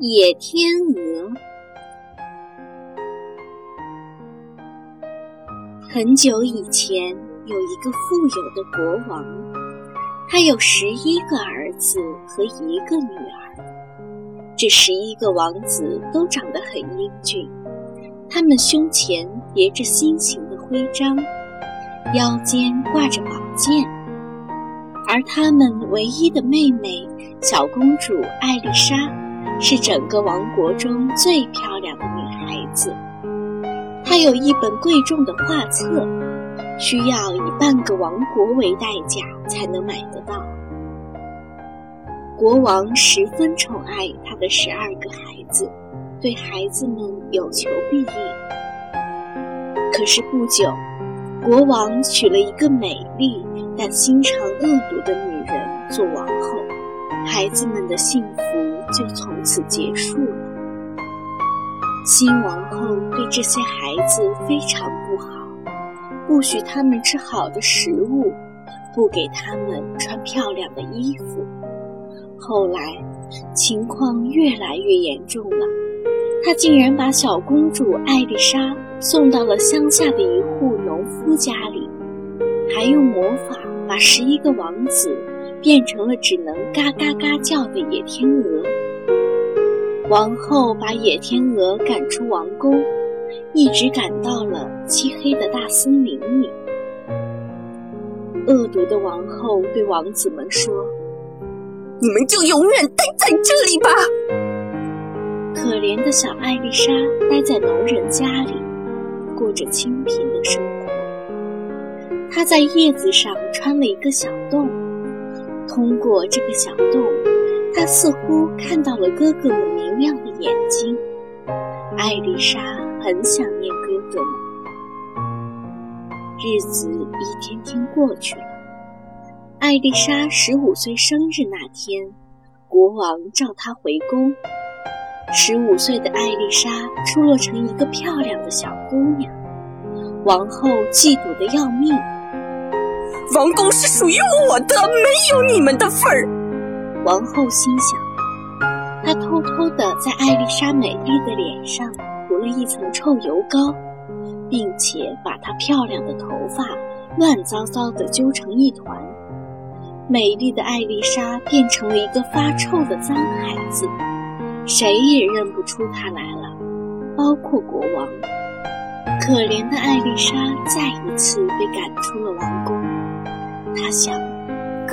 野天鹅。很久以前，有一个富有的国王，他有十一个儿子和一个女儿。这十一个王子都长得很英俊，他们胸前别着心形的徽章，腰间挂着宝剑。而他们唯一的妹妹小公主艾丽莎，是整个王国中最漂亮的女孩子。她有一本贵重的画册，需要以半个王国为代价才能买得到。国王十分宠爱他的十二个孩子，对孩子们有求必应。可是不久，国王娶了一个美丽但心肠恶毒的女人做王后，孩子们的幸福就从此结束了。新王后对这些孩子非常不好，不许他们吃好的食物，不给他们穿漂亮的衣服。后来，情况越来越严重了，她竟然把小公主艾丽莎送到了乡下的一户农夫家里，还用魔法把十一个王子变成了只能嘎嘎嘎叫的野天鹅。王后把野天鹅赶出王宫，一直赶到了漆黑的大森林里。恶毒的王后对王子们说：“你们就永远待在这里吧。”可怜的小艾丽莎待在农人家里，过着清贫的生活。她在叶子上穿了一个小洞，通过这个小洞。他似乎看到了哥哥们明亮的眼睛，艾丽莎很想念哥哥们。日子一天天过去了，艾丽莎十五岁生日那天，国王召她回宫。十五岁的艾丽莎出落成一个漂亮的小姑娘，王后嫉妒的要命。王宫是属于我的，没有你们的份儿。王后心想，她偷偷地在艾丽莎美丽的脸上涂了一层臭油膏，并且把她漂亮的头发乱糟糟地揪成一团。美丽的艾丽莎变成了一个发臭的脏孩子，谁也认不出她来了，包括国王。可怜的艾丽莎再一次被赶出了王宫。她想。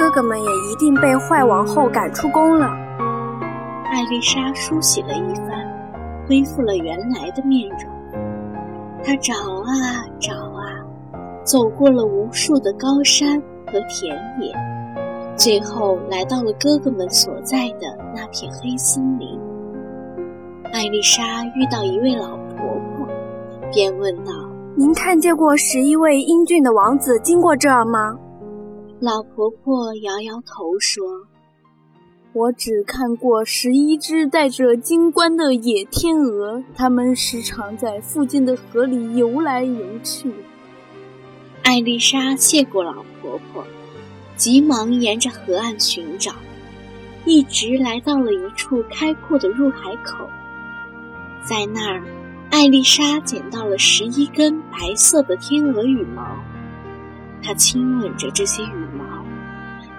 哥哥们也一定被坏王后赶出宫了。艾丽莎梳洗了一番，恢复了原来的面容。她找啊找啊，走过了无数的高山和田野，最后来到了哥哥们所在的那片黑森林。艾丽莎遇到一位老婆婆，便问道：“您看见过十一位英俊的王子经过这儿吗？”老婆婆摇摇头说：“我只看过十一只带着金冠的野天鹅，它们时常在附近的河里游来游去。”艾丽莎谢过老婆婆，急忙沿着河岸寻找，一直来到了一处开阔的入海口。在那儿，艾丽莎捡到了十一根白色的天鹅羽毛。他亲吻着这些羽毛，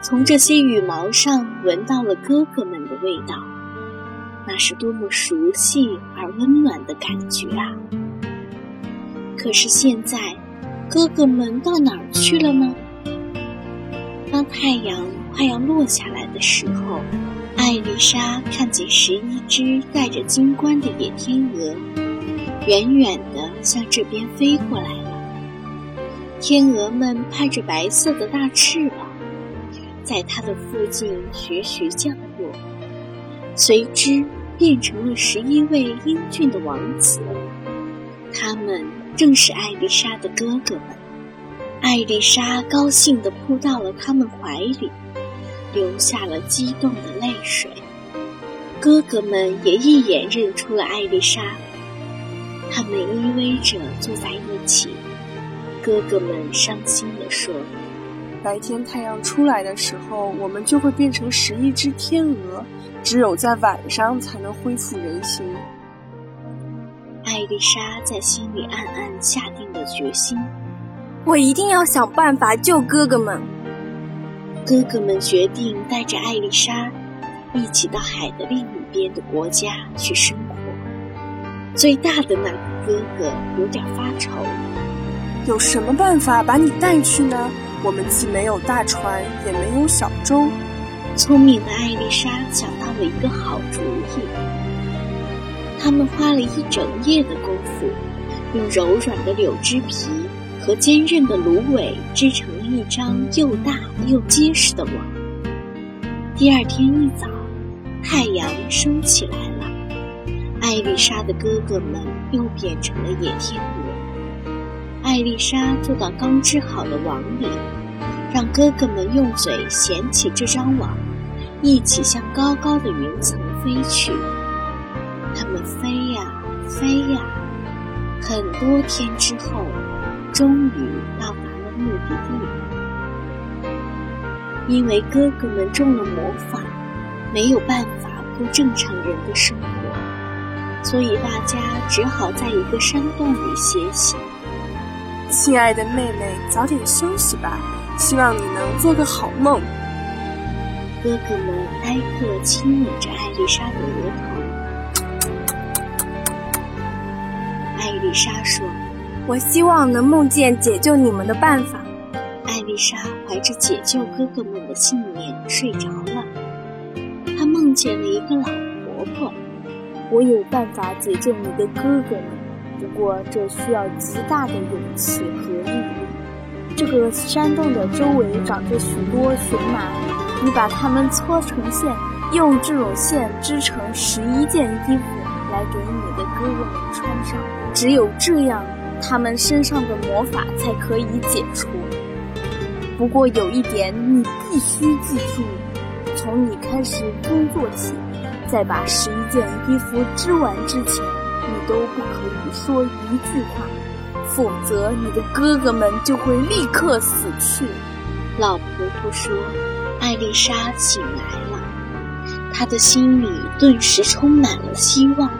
从这些羽毛上闻到了哥哥们的味道，那是多么熟悉而温暖的感觉啊！可是现在，哥哥们到哪儿去了呢？当太阳快要落下来的时候，艾丽莎看见十一只带着金冠的野天鹅，远远地向这边飞过来。天鹅们拍着白色的大翅膀，在它的附近徐徐降落，随之变成了十一位英俊的王子。他们正是艾丽莎的哥哥们。艾丽莎高兴地扑到了他们怀里，流下了激动的泪水。哥哥们也一眼认出了艾丽莎，他们依偎着坐在一起。哥哥们伤心地说：“白天太阳出来的时候，我们就会变成十一只天鹅，只有在晚上才能恢复人形。艾丽莎在心里暗暗下定了决心：我一定要想办法救哥哥们。哥哥们决定带着艾丽莎一起到海的另一边的国家去生活。最大的那个哥哥有点发愁。有什么办法把你带去呢？我们既没有大船，也没有小舟。聪明的艾丽莎想到了一个好主意。他们花了一整夜的功夫，用柔软的柳枝皮和坚韧的芦苇织成了一张又大又结实的网。第二天一早，太阳升起来了，艾丽莎的哥哥们又变成了野天鹅。艾丽莎坐到刚织好的网里，让哥哥们用嘴衔起这张网，一起向高高的云层飞去。他们飞呀飞呀，很多天之后，终于到达了目的地。因为哥哥们中了魔法，没有办法过正常人的生活，所以大家只好在一个山洞里歇息。亲爱的妹妹，早点休息吧。希望你能做个好梦。哥哥们挨个亲吻着艾丽莎的额头。艾丽莎说：“我希望能梦见解救你们的办法。”艾丽莎怀着解救哥哥们的信念睡着了。她梦见了一个老婆婆：“我有办法解救你的哥哥们。”不过，这需要极大的勇气和毅力。这个山洞的周围长着许多荨麻，你把它们搓成线，用这种线织成十一件衣服来给你的哥哥们穿上。只有这样，他们身上的魔法才可以解除。不过有一点你必须记住：从你开始工作起，在把十一件衣服织完之前。都不可以说一句话，否则你的哥哥们就会立刻死去。老婆婆说：“艾丽莎醒来了，她的心里顿时充满了希望，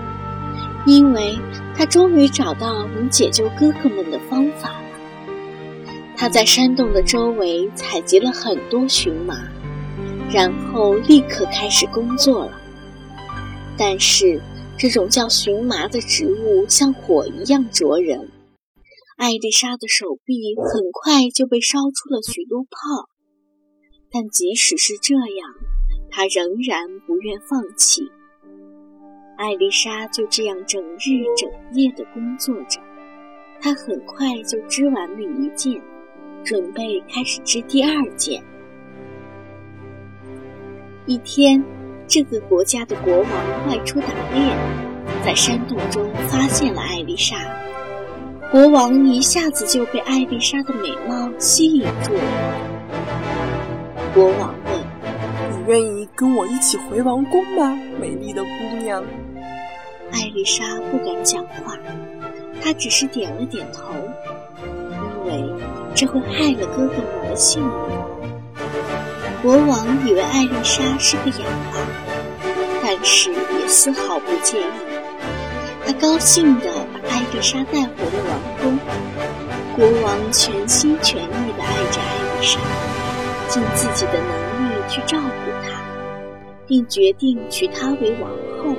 因为她终于找到能解救哥哥们的方法了。她在山洞的周围采集了很多荨麻，然后立刻开始工作了。但是。”这种叫荨麻的植物像火一样灼人，艾丽莎的手臂很快就被烧出了许多泡。但即使是这样，她仍然不愿放弃。艾丽莎就这样整日整夜地工作着，她很快就织完了一件，准备开始织第二件。一天。这个国家的国王外出打猎，在山洞中发现了艾丽莎。国王一下子就被艾丽莎的美貌吸引住了。国王问：“你愿意跟我一起回王宫吗，美丽的姑娘？”艾丽莎不敢讲话，她只是点了点头，因为这会害了哥哥们的性命。国王以为艾丽莎是个哑巴，但是也丝毫不介意。他高兴地把艾丽莎带回了王宫。国王全心全意地爱着艾丽莎，尽自己的能力去照顾她，并决定娶她为王后。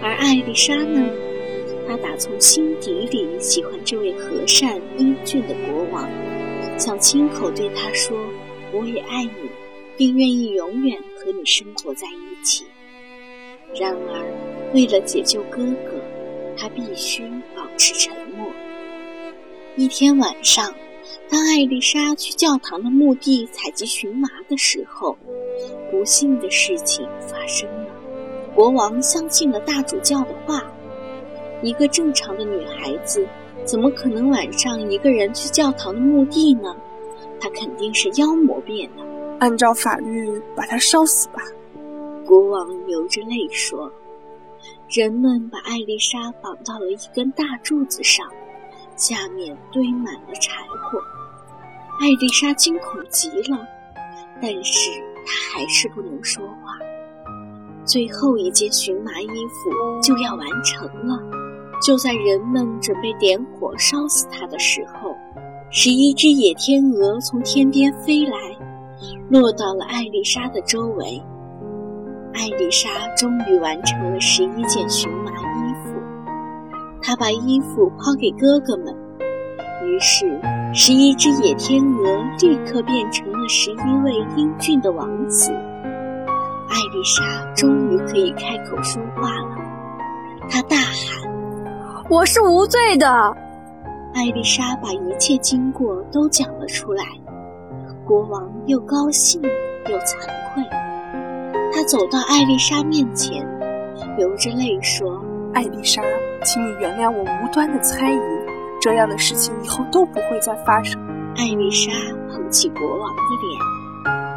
而艾丽莎呢，她打从心底里喜欢这位和善英俊的国王，想亲口对他说。我也爱你，并愿意永远和你生活在一起。然而，为了解救哥哥，他必须保持沉默。一天晚上，当艾丽莎去教堂的墓地采集荨麻的时候，不幸的事情发生了。国王相信了大主教的话：一个正常的女孩子，怎么可能晚上一个人去教堂的墓地呢？她肯定是妖魔变的，按照法律把她烧死吧。国王流着泪说：“人们把艾丽莎绑到了一根大柱子上，下面堆满了柴火。艾丽莎惊恐极了，但是她还是不能说话。最后一件荨麻衣服就要完成了，就在人们准备点火烧死它的时候，十一只野天鹅从天边飞来，落到了艾丽莎的周围。艾丽莎终于完成了十一件荨麻衣服，她把衣服抛给哥哥们，于是十一只野天鹅立刻变成了十一位英俊的王子。艾丽莎终于可以开口说话了，她大喊：“我是无罪的！”艾丽莎把一切经过都讲了出来，国王又高兴又惭愧。他走到艾丽莎面前，流着泪说：“艾丽莎，请你原谅我无端的猜疑，这样的事情以后都不会再发生。”艾丽莎捧起国王的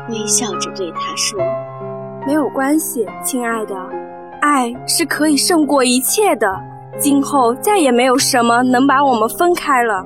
脸，微笑着对他说。没有关系，亲爱的，爱是可以胜过一切的。今后再也没有什么能把我们分开了。